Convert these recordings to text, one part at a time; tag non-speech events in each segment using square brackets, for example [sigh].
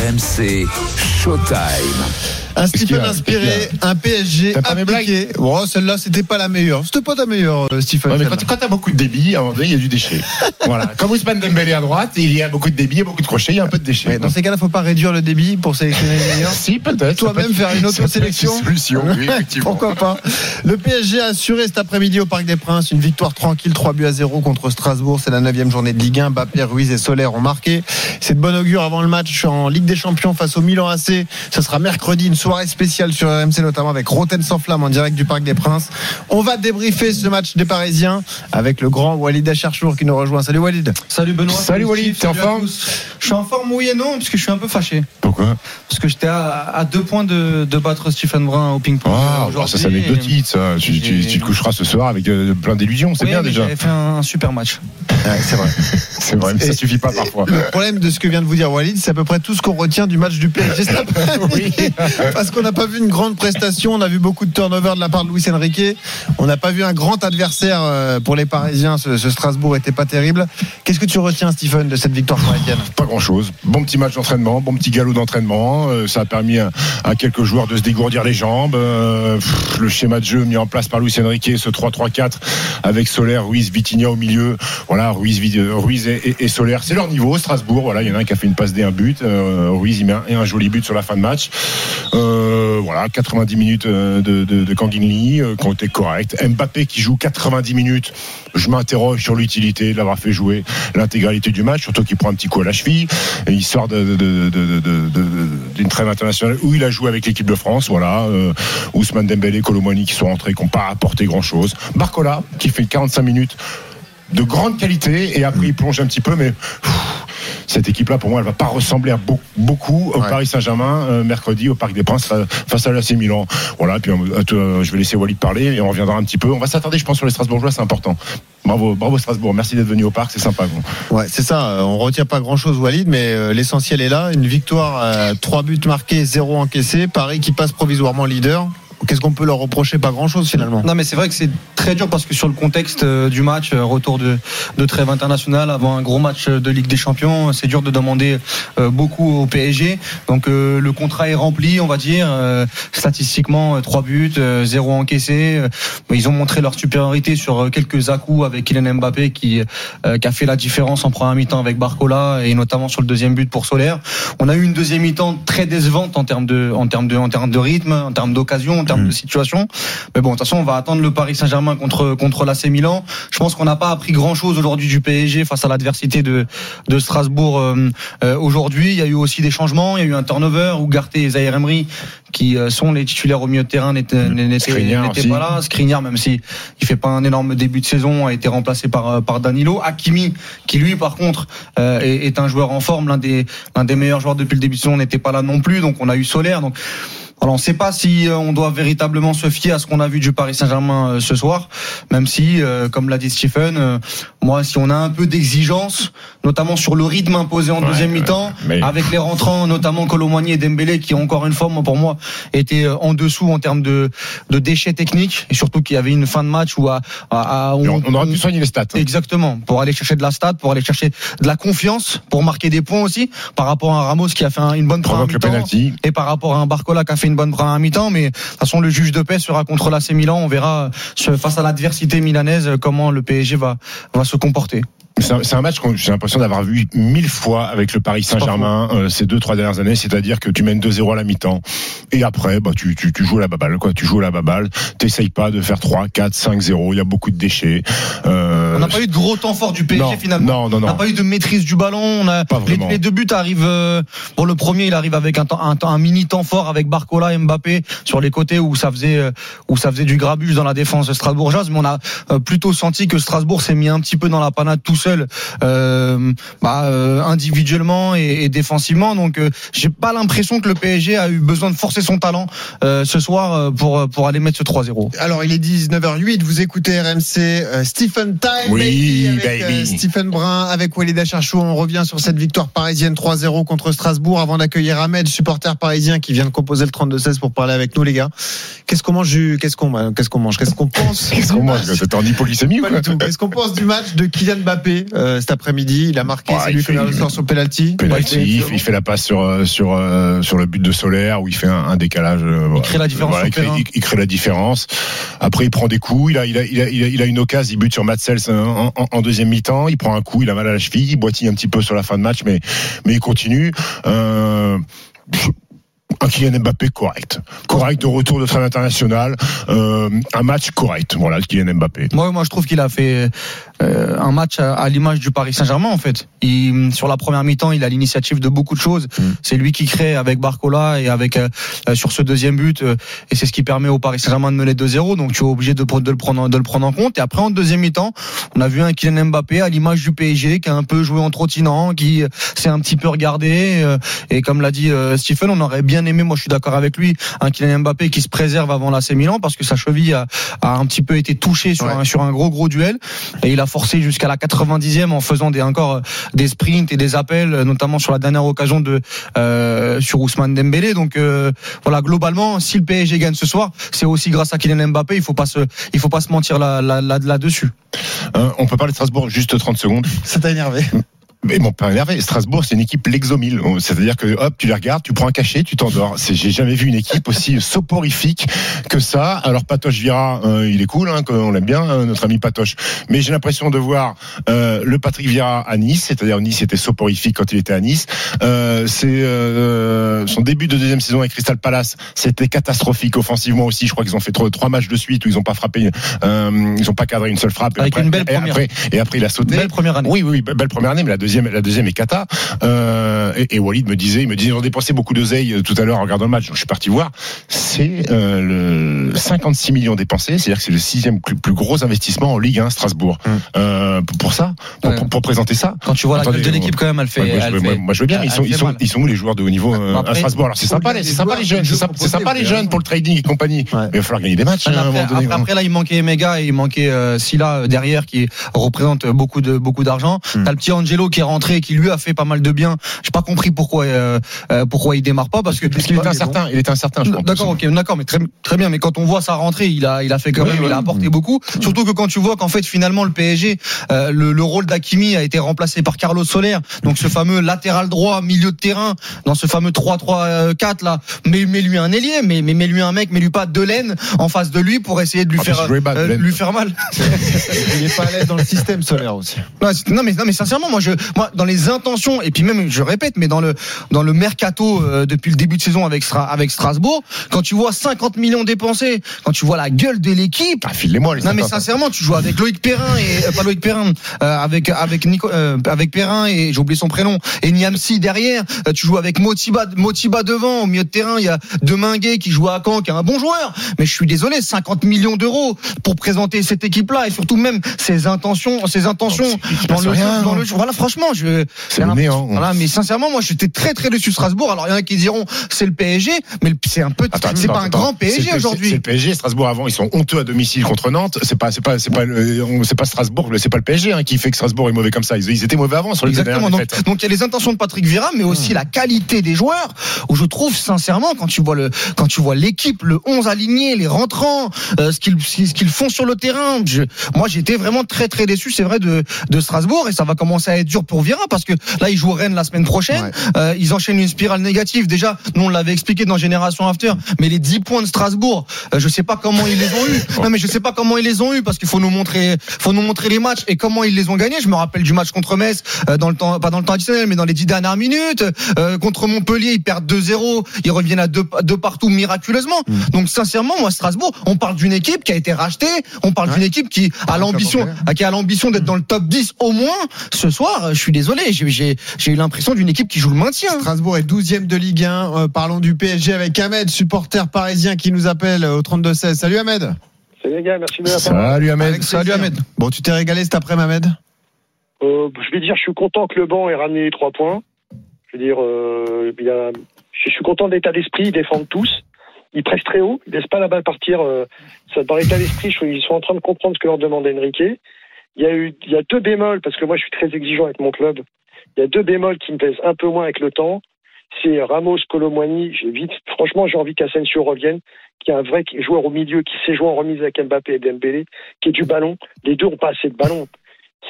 RMC Showtime. Un Stephen inspiré, un PSG appliqué. Bon, celle-là, c'était pas la meilleure. C'était pas ta meilleure, euh, Stephen. Ouais, mais celle-là. quand, quand t'as beaucoup de débit, à un moment donné, il y a du déchet. [laughs] voilà. Comme Ousmane Dembélé à droite, il y a beaucoup de débit, il y a beaucoup de crochets, il y a un peu de déchet. Ouais, dans ces cas-là, faut pas réduire le débit pour sélectionner les meilleurs. [laughs] si, peut-être. Toi-même faire une autre sélection. solution, oui, [laughs] effectivement. Pourquoi pas Le PSG a assuré cet après-midi au Parc des Princes une victoire tranquille 3 buts à 0 contre Strasbourg. C'est la 9 journée de Ligue 1. Mbappé, Ruiz et Solaire ont marqué. C'est de bon augure avant le match en Ligue des Champions face au Milan AC. Ce sera mercredi, une soirée spéciale sur RMC, notamment avec Roten sans flamme en direct du Parc des Princes. On va débriefer ce match des Parisiens avec le grand Walid Acharchour qui nous rejoint. Salut Walid. Salut Benoît. Salut Walid, t'es en forme. Je suis en forme, oui et non, parce que je suis un peu fâché. Pourquoi? Parce que j'étais à, à deux points de, de battre Stephen Brun au ping-pong. Ah, aujourd'hui. ça c'est anecdotique, ça. Tu, tu- tu te coucheras ce soir avec euh, plein d'illusions, c'est Oui, bien déjà. J'avais fait un, un super match. C'est vrai. C'est vrai, mais ça suffit pas parfois. Le problème de ce que vient de vous dire Walid, c'est à peu près tout ce qu'on retient du match du PSG. [laughs] Parce qu'on n'a pas vu une grande prestation, on a vu beaucoup de turnover de la part de Luis Enrique. On n'a pas vu un grand adversaire euh, pour les Parisiens. Ce, ce Strasbourg était pas terrible. Qu'est-ce que tu retiens, Stephen, de cette victoire parisienne? Pas grand chose. Bon petit match d'entraînement, bon petit galop d'entraînement. Euh, ça a permis à, à quelques joueurs de se dégourdir les jambes. Euh, pff, le schéma de jeu mis en place par Luis Enrique, ce 3-3-4 avec Solaire, Ruiz, Vitinha au milieu. Voilà, Ruiz, et, Solaire, c'est leur niveau. Strasbourg, voilà, il y en a un qui a fait une passe D, un but. Euh, Ruiz, il met un, et un joli but sur la fin de match. Euh, voilà, 90 minutes euh, de, de, de Kanginli qui ont été correctes. Mbappé qui joue 90 minutes. Je m'interroge sur l'utilité de l'avoir fait jouer l'intégralité du match, surtout qu'il prend un petit coup à la cheville. Et il sort d'une trêve internationale où il a joué avec l'équipe de France. Voilà, Ousmane Dembélé, Colomani qui sont rentrés, qui n'ont pas apporté grand chose. Barcola qui fait 45 minutes de grande qualité et après il plonge un petit peu, mais cette équipe-là, pour moi, elle va pas ressembler à beau- beaucoup au Ouais. Paris Saint-Germain euh, mercredi au Parc des Princes fa- face à l'AC Milan. Voilà, puis euh, euh, je vais laisser Walid parler et on reviendra un petit peu. On va s'attarder, je pense, sur les Strasbourgeois, c'est important. Bravo, bravo Strasbourg. Merci d'être venu au parc, c'est sympa. vous. Ouais, c'est ça. euh, On retient pas grand-chose, Walid, mais euh, l'essentiel est là. Une victoire, euh, trois buts marqués, zéro encaissé. Paris qui passe provisoirement leader. Qu'est-ce qu'on peut leur reprocher Pas grand-chose finalement. Non, mais c'est vrai que c'est très dur parce que sur le contexte euh, du match, euh, retour de, de trêve internationale avant un gros match euh, de Ligue des Champions, c'est dur de demander beaucoup au PSG. Donc le contrat est rempli, on va dire. Statistiquement, euh, trois buts, euh, zéro encaissé. Ils ont montré leur supériorité sur quelques à-coups avec Kylian Mbappé qui, qui a fait la différence en première mi-temps avec Barcola et notamment sur le deuxième but pour Solaire. On a eu une deuxième mi-temps très décevante en termes de, en termes de, en termes de rythme, en termes d'occasion, de situation. Mais bon, de toute façon, on va attendre le Paris Saint-Germain contre contre l'AC Milan. Je pense qu'on n'a pas appris grand-chose aujourd'hui du PSG face à l'adversité de de Strasbourg euh, euh, aujourd'hui. Il y a eu aussi des changements. Il y a eu un turnover. Ougarté et Zaire Emery, qui euh, sont les titulaires au milieu de terrain, n'étaient aussi. pas là. Skriniar, même si il fait pas un énorme début de saison, a été remplacé par par Danilo. Hakimi, qui lui, par contre, euh, est, est un joueur en forme, l'un des l'un des meilleurs joueurs depuis le début de saison, n'était pas là non plus. Donc on a eu Solaire. Donc alors on ne sait pas si euh, on doit véritablement se fier à ce qu'on a vu du Paris Saint-Germain euh, ce soir, même si, euh, comme l'a dit Stephen, moi si on a un peu d'exigence, notamment sur le rythme imposé en Ouais, deuxième ouais, mi-temps, mais- avec les rentrants, notamment Colomani et Dembélé, qui encore une fois, moi, pour moi, étaient euh, en dessous en termes de, de déchets techniques, et surtout qu'il y avait une fin de match où à, à- à- On, on aurait pu soigner les stats. hein. Exactement, pour aller chercher de la stat, pour aller chercher de la confiance, pour marquer des points aussi, par rapport à Ramos qui a fait un- une bonne première mi-temps penalty. et par rapport à un Barcola qui a fait une bonne première mi-temps. Mais de toute façon, le juge de paix sera contre l'AC Milan. On verra euh, face à l'adversité milanaise comment le PSG va, va se comporter. C'est un, match que j'ai l'impression d'avoir vu mille fois avec le Paris Saint-Germain euh, ces deux trois dernières années, c'est-à-dire que tu mènes 2-0 à la mi-temps et après bah tu, tu, tu joues à la baballe quoi, tu joues à la baballe, t'essayes pas de faire 3 4 5 0, il y a beaucoup de déchets. Euh, On n'a pas eu de gros temps fort du PSG non, finalement. Non non On n'a non. pas eu de maîtrise du ballon. On a Pas les, deux buts arrivent. euh, Bon, le premier, il arrive avec un, temps, un, temps- un mini temps fort avec Barcola et Mbappé sur les côtés où ça faisait euh, où ça faisait du grabuge dans la défense strasbourgeoise. Mais on a euh, plutôt senti que Strasbourg s'est mis un petit peu dans la panade tout seul, euh, bah, euh, individuellement et, et défensivement. Donc, euh, j'ai pas l'impression que le PSG a eu besoin de forcer son talent euh, ce soir pour pour aller mettre ce 3-0. Alors, il est 19h08, vous écoutez RMC euh, Stephen Time, Oui, avec baby. euh, Stephen Brun, avec Walid Acharchou. On revient sur cette victoire parisienne 3-0 contre Strasbourg avant d'accueillir Ahmed, supporter parisien qui vient de composer le 32-16 pour parler avec nous, les gars. Qu'est-ce qu'on mange du- Qu'est-ce qu'on qu'est-ce qu'on mange Qu'est-ce qu'on pense Qu'est-ce qu'on mange T'es en hypoglycémie ou Pas quoi du tout. Qu'est-ce qu'on pense du match de Kylian Mbappé euh, cet après-midi. Il a marqué, Ouais, c'est il lui qui a le sort sur penalty. Penalty, il, fait- il fait la passe sur euh, sur euh, sur le but de Solaire où il fait un, un décalage. euh, voilà. crée la différence Voilà, il, crée, il- il crée la différence. Après, il prend des coups. Il a il a il a, il a, il a une occasion. Il bute sur Matsels en, deuxième mi-temps. Il prend un coup. Il a mal à la cheville. Il boitille un petit peu sur la fin de match, mais mais il continue. Euh, un Kylian Mbappé correct, correct de retour de trêve international, euh, un match correct. Voilà, le Kylian Mbappé. Moi, moi, je trouve qu'il a fait euh, un match à, à l'image du Paris Saint-Germain. En fait, il, sur la première mi-temps, il a l'initiative de beaucoup de choses. Mm. C'est lui qui crée avec Barcola et avec euh, euh, sur ce deuxième but, euh, et c'est ce qui permet au Paris Saint-Germain de mener 2-0. Donc, tu es obligé de, de le prendre, de le prendre en compte. Et après, en deuxième mi-temps, on a vu un Kylian Mbappé à l'image du PSG qui a un peu joué en trottinant, qui s'est un petit peu regardé. et comme l'a dit Stephen, on aurait bien aimé, moi, je suis d'accord avec lui, un Kylian Mbappé qui se préserve avant l'AC Milan parce que sa cheville a, a un petit peu été touchée sur, Ouais. un, sur un gros gros duel et il a forcé jusqu'à la 90e en faisant des encore euh, des sprints et des appels euh, notamment sur la dernière occasion de euh, sur Ousmane Dembélé donc euh, voilà globalement si le PSG gagne ce soir c'est aussi grâce à Kylian Mbappé il faut pas se il faut pas se mentir là là, là, là dessus on peut parler de Strasbourg juste 30 secondes. Ça t'a énervé? [laughs] Mais bon, pas énervé. Strasbourg, c'est une équipe l'exomile. C'est-à-dire que hop, tu les regardes, tu prends un cachet, tu t'endors. J'ai jamais vu une équipe aussi soporifique que ça. Alors Patoche Vira, euh, il est cool, hein, on l'aime bien, hein, notre ami Patoche. Mais j'ai l'impression de voir euh, le Patrick Vira à Nice, c'est-à-dire Nice était soporifique quand il était à Nice. Euh, c'est euh, son début de deuxième saison avec Crystal Palace, c'était catastrophique offensivement aussi. Je crois qu'ils ont fait trois, trois matchs de suite où ils ont pas frappé, euh, ils ont pas cadré une seule frappe. Et Avec après, une belle et première. après, et après il a sauté. belle première année Oui, oui, oui, belle première année, mais la deuxième, la deuxième est cata. Euh, et, et Walid me disait, il me disait, ont dépensé beaucoup d'oseille euh, tout à l'heure en regardant le match. Donc, je suis parti voir. C'est euh, le 56 millions dépensés, c'est-à-dire que c'est le sixième plus, plus gros investissement en Ligue 1 Strasbourg. Hum. Euh, pour, ça, pour, Ouais. pour, pour présenter ça. quand tu vois la gueule de l'équipe quand même elle fait, Ouais, moi, je, elle veux- moi, fait- moi, je veux bien, ils sont, ils sont, mal. ils sont où les joueurs de haut niveau Après, à Strasbourg Alors c'est sympa, les- sympa les jeunes, c'est sympa, les jeunes pour le trading et compagnie. Mais il va falloir gagner des matchs. Hein, après, après, après, là, il manquait Mega et il manquait Silla derrière qui représente beaucoup de beaucoup d'argent. Hmm. T'as le petit Angelo qui est rentré et qui lui a fait pas mal de bien. J'ai pas compris pourquoi euh, euh, pourquoi il démarre pas parce que Parce qu'il était incertain, il était incertain, je pense. D'accord, ok, d'accord, mais très, très bien. Mais quand on voit sa rentrée, il a, il a fait quand Oui, même, oui. il a apporté beaucoup. Surtout que quand tu vois qu'en fait finalement le PSG, euh, le, le rôle d'Akimi a été remplacé par Carlos Soler, donc ce fameux latéral droit, milieu de terrain, dans ce fameux 3-3-4 là. Mais mets lui un ailier, mais mais mets lui un mec, mets lui pas Delaine en face de lui pour essayer de lui Ah, faire euh, lui faire mal. [laughs] Il est pas à l'aise dans le système solaire aussi. Non, mais non mais sincèrement moi je moi dans les intentions et puis même je répète mais dans le dans le mercato euh, depuis le début de saison avec Stra- avec Strasbourg quand tu vois 50 millions dépensés quand tu vois la gueule de l'équipe Ah, file-les-moi, les non mais 50. sincèrement tu joues avec Loïc Perrin et euh, pas Loïc Perrin euh, avec avec Nico euh, avec Perrin et j'ai oublié son prénom et Niamsi derrière Euh, tu joues avec Motiba Motiba devant au milieu de terrain il y a Deminguet qui joue à Caen qui est un bon joueur mais je suis désolé 50 millions d'euros pour présenter cette équipe là et surtout même ses intentions ses intentions dans le rien. jeu, dans le jeu. Voilà, franchement, je. C'est le néant. Voilà, mais sincèrement, moi, j'étais très très déçu de Strasbourg. Alors, il y en a qui diront c'est le PSG, mais c'est un peu, c'est pas un attends. grand PSG le- C'est aujourd'hui. le PSG. Strasbourg avant, ils sont honteux à domicile contre Nantes. C'est pas, c'est pas, c'est pas, c'est pas Strasbourg, c'est pas le PSG hein, qui fait que Strasbourg est mauvais comme ça. Ils, ils étaient mauvais avant sur les Exactement. Donc, donc il y a les intentions de Patrick Vieira, mais aussi la qualité des joueurs. Où je trouve sincèrement, quand tu vois le, quand tu vois l'équipe, le 11 aligné, les rentrants, euh, ce qu'ils, ce qu'ils font sur le terrain. Je, moi, j'étais vraiment très très déçu, c'est vrai, de, de Strasbourg, et ça va commencer à être dur pour Vieira parce que là, ils jouent Rennes la semaine prochaine. Ouais. Euh, ils enchaînent une spirale négative. Déjà, nous on l'avait expliqué dans Génération After, mais les 10 points de Strasbourg, euh, je sais pas comment ils les ont eu. [laughs] Non, mais je sais pas comment ils les ont eu parce qu'il faut nous montrer, faut nous montrer les matchs et comment ils les ont gagnés. Je me rappelle du match contre Metz euh, dans le temps, pas dans le temps additionnel, mais dans les 10 dernières minutes. Euh, contre Montpellier, ils perdent 2-0, ils reviennent à deux, deux partout miraculeusement. Donc sincèrement, moi Strasbourg, on parle d'une équipe qui a été rachetée, on parle Ouais. d'une équipe qui a l'ambition, qui a l'ambition d'être dans le top 10 au moins. Ce soir, euh, je suis désolé, j'ai- eu l'impression d'une équipe qui joue le maintien. Strasbourg est 12e de Ligue 1. Euh, parlons du PSG avec Ahmed, supporter parisien qui nous appelle euh, au 32-16. Salut Ahmed. Salut les gars, merci de la Salut Ahmed. Salut. Ahmed. Bon, tu t'es régalé cet après Ahmed? Euh, Je vais dire, je suis content que le banc ait ramené les trois points. Je veux dire, euh, il y a- je suis content de l'état d'esprit, ils défendent tous. Ils pressent très haut, ils laissent pas la balle partir. euh, ça, dans l'état d'esprit, qu'ils sont en train de comprendre ce que leur demande Enrique. Il y a eu, il y a deux bémols parce que moi je suis très exigeant avec mon club. Il y a deux bémols qui me plaisent un peu moins avec le temps. C'est Ramos, Colomwani. J'ai vite, franchement, j'ai envie qu'Asensio revienne, qui est un vrai joueur au milieu, qui sait jouer en remise avec Mbappé et Dembélé, qui est du ballon. Les deux ont pas assez de ballon.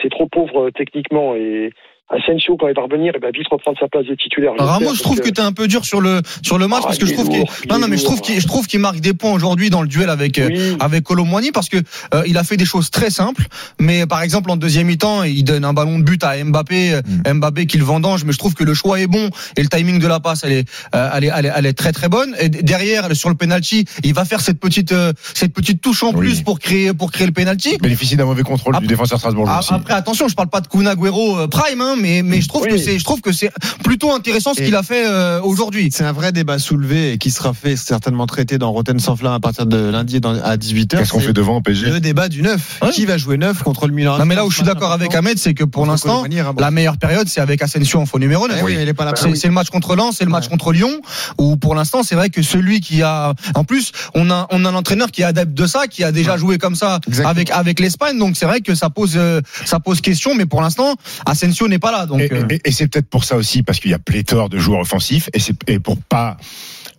c'est trop pauvre euh, techniquement et Asensio quand il va revenir, il va vite reprendre sa place de titulaire. Ramos, je trouve parce que t'es un peu dur sur le sur le match Ah, parce que je trouve qu'il non non mais je trouve qu'il je trouve qu'il marque des points aujourd'hui dans le duel avec euh, Oui. avec Colomboigny parce que euh, il a fait des choses très simples mais par exemple en deuxième mi-temps il donne un ballon de but à Mbappé euh, Mbappé qui le vendange mais je trouve que le choix est bon et le timing de la passe elle est euh, elle est, elle est elle est très très bonne et derrière sur le penalty il va faire cette petite euh, cette petite touche en Oui. plus pour créer pour créer le penalty bénéficie d'un mauvais contrôle Après- du défenseur Strasbourg aussi. Après, attention, je parle pas de Kun Agüero euh, prime, hein, mais mais je trouve Oui. que c'est je trouve que c'est plutôt intéressant ce Et- qu'il a fait euh, aujourd'hui. C'est un vrai débat soulevé et qui sera fait certainement traité dans Rotten sans flamme à partir de lundi dans- à 18h. Qu'est-ce qu'on fait devant au PSG Le débat du 9. Ouais. Qui va jouer 9 contre le Milan Non, mais là où je suis d'accord avec Ahmed, c'est que pour l'instant, la meilleure période, c'est avec Asensio en faux numéro 9. Eh oui, il est pas là. C'est c'est le match contre Lens, c'est le match Ouais. contre Lyon, où pour l'instant, c'est vrai que celui qui a, en plus, on a, on a un entraîneur qui est adepte de ça, qui a déjà joué comme ça Exactement. avec, avec l'Espagne, donc c'est vrai que ça pose, euh, ça pose question, mais pour l'instant, Asensio n'est pas là, donc. Et, euh, et- et c'est peut-être pour ça aussi, parce qu'il y a pléthore de joueurs offensifs, et c'est et pour pas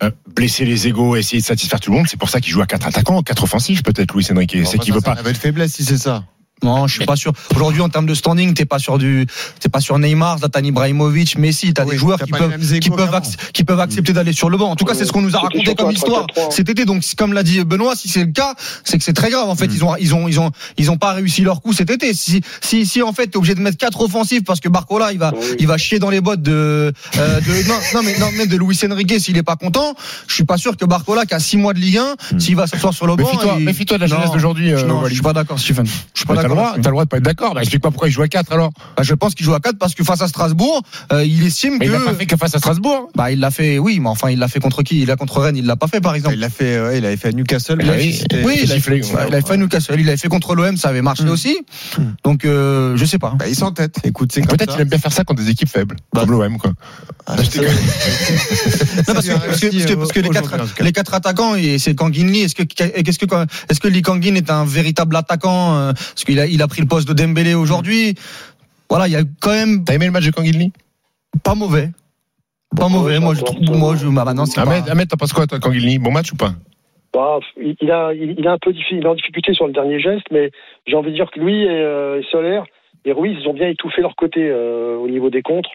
euh, blesser les égaux, essayer de satisfaire tout le monde, c'est pour ça qu'il joue à quatre attaquants, quatre offensifs peut-être, Luis Enrique. c'est qu'il veut pas. Ça va être faiblesse si c'est ça. Non, je suis pas sûr. Aujourd'hui, en termes de standing, t'es pas sur du, t'es pas sur Neymar, Zlatan Ibrahimovic, Messi. T'as Oui, des joueurs qui peuvent, qui peuvent, qui accepter d'aller sur le banc. En tout cas, c'est ce qu'on nous a raconté comme histoire 3-4-3. cet été. Donc, comme l'a dit Benoît, si c'est le cas, c'est que c'est très grave. En fait, ils ont, ils ont, ils ont, ils ont pas réussi leur coup cet été. Si, si, si en fait, t'es obligé de mettre quatre offensifs parce que Barcola, il va, Oui. il va chier dans les bottes de, euh, de non, non, mais non, mais de Luis Enrique s'il est pas content. Je suis pas sûr que Barcola, qui a six mois de Ligue 1, s'il va s'asseoir sur le banc, Méfie-toi, il- méfie-toi de la jeunesse Non, d'aujourd'hui. euh, non, je suis pas d'accord, Stephen. Je suis pas Mais T'as le d'accord. Droit, t'as le droit de pas être d'accord. Bah, explique-moi pourquoi il joue à 4 alors. Bah, je pense qu'il joue à 4 parce que face à Strasbourg, euh, il estime Mais que. il n'a pas fait que face à Strasbourg. Bah, il l'a fait, oui, mais enfin, il l'a fait contre qui? Il l'a contre Rennes, il l'a pas fait, par exemple. Il l'a fait, ouais, il avait fait à Newcastle. Oui, mais oui. il fait, il avait fait à Newcastle, il avait fait contre l'OM, ça avait marché Mm. aussi. Mm. Donc, euh, je sais pas. Bah, ils sont en tête. Écoute, c'est Peut-être qu'il aime bien faire ça contre des équipes faibles, Bah. comme l'OM quoi. Ah. [laughs] Non, parce que, parce que, parce les, quatre, les quatre attaquants, et c'est Kangin Lee. Est-ce que, qu'est-ce que, est-ce que Lee Kangin est un véritable attaquant euh, Parce qu'il a, il a pris le poste de Dembélé aujourd'hui. Voilà, il y a quand même T'as aimé le match de Kangin pas mauvais. Pas mauvais. Moi, je trouve, moi, je, bah, maintenant, c'est pas- Ahmed, Ahmed, t'en penses quoi toi, Kangin Bon match ou pas? Bah, il a, il a un peu il est en difficulté sur le dernier geste, mais j'ai envie de dire que lui et, euh, et Solaire et Ruiz, ils ont bien étouffé leur côté euh, au niveau des contres.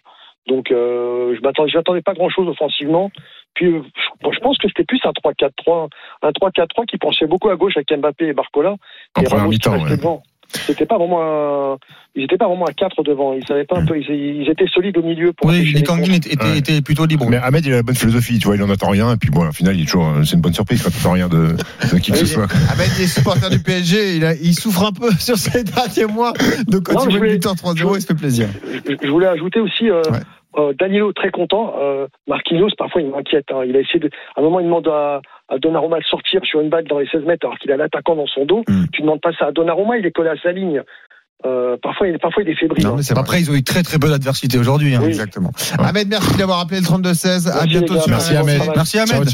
Donc, euh, je m'attendais, pas grand chose offensivement. Puis, euh, je, je pense que c'était plus un 3-4-3, un 3-4-3 qui penchait beaucoup à gauche avec Mbappé et Barcola. En et première mi-temps, ouais. devant. C'était pas vraiment un, ils étaient pas vraiment à 4 devant. Ils savaient pas un peu, ils, ils étaient solides au milieu pour Oui, les Kangin était, Ouais. était plutôt libre. Mais Ahmed, il a la bonne philosophie, tu vois, il en attend rien, et puis bon, au final, il est toujours, c'est une bonne surprise quand tu attends rien de, de qui que ce soit. Ahmed, il est supporter du PSG, il, a- il souffre un peu [laughs] sur ces derniers mois. Donc quand Non, il victoire 3-0, il se fait plaisir. je, je voulais ajouter aussi euh, Ouais. euh, Danilo très content. Euh, Marquinhos parfois il m'inquiète. hein. Il a essayé de, à un moment il demande à, à Donnarumma de sortir sur une balle dans les 16 mètres alors qu'il a l'attaquant dans son dos. Mm. Tu demandes pas ça à Donnarumma, il est collé à sa ligne. Euh, parfois, il, parfois il est fébrile. Non, hein. mais c'est vrai. Après, ils ont eu très très peu d'adversité aujourd'hui. hein. Oui. Exactement. Ahmed, merci d'avoir appelé le 32-16. À Merci, bientôt sur Merci. Ahmed. Merci Ahmed. Ciao, ciao.